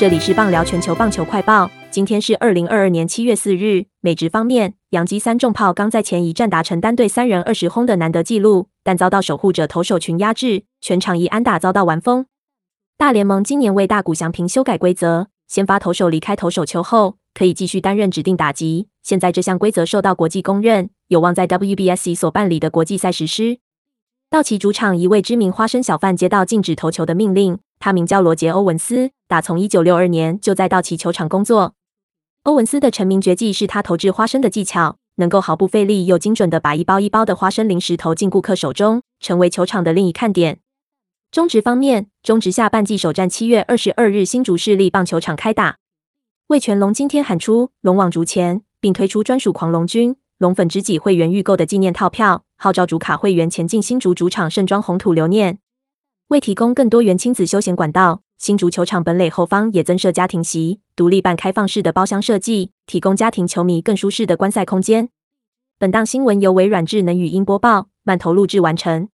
这里是棒聊全球棒球快报，今天是二零二二年七月四日。美职方面，洋基三重炮刚在前一战达成单队三人二十轰的难得纪录，但遭到守护者投手群压制，全场一安打遭到完封。大联盟今年为大谷翔平修改规则，先发投手离开投手球后，可以继续担任指定打击。现在这项规则受到国际公认，有望在 WBSC 所办理的国际赛实施。道奇主场一位知名花生小贩接到禁止投球的命令。他名叫罗杰·欧文斯，打从一九六二年就在道奇球场工作。欧文斯的成名绝技是他投掷花生的技巧，能够毫不费力又精准的把一包一包的花生零食投进顾客手中，成为球场的另一看点。中职方面，中职下半季首战七月二十二日新竹市立棒球场开打。魏全龙今天喊出“龙往竹前”，并推出专属狂龙军龙粉知己会员预购的纪念套票，号召主卡会员前进新竹主场盛装红土留念。为提供更多元亲子休闲管道，新足球场本垒后方也增设家庭席、独立半开放式的包厢设计，提供家庭球迷更舒适的观赛空间。本档新闻由微软智能语音播报，慢投录制完成。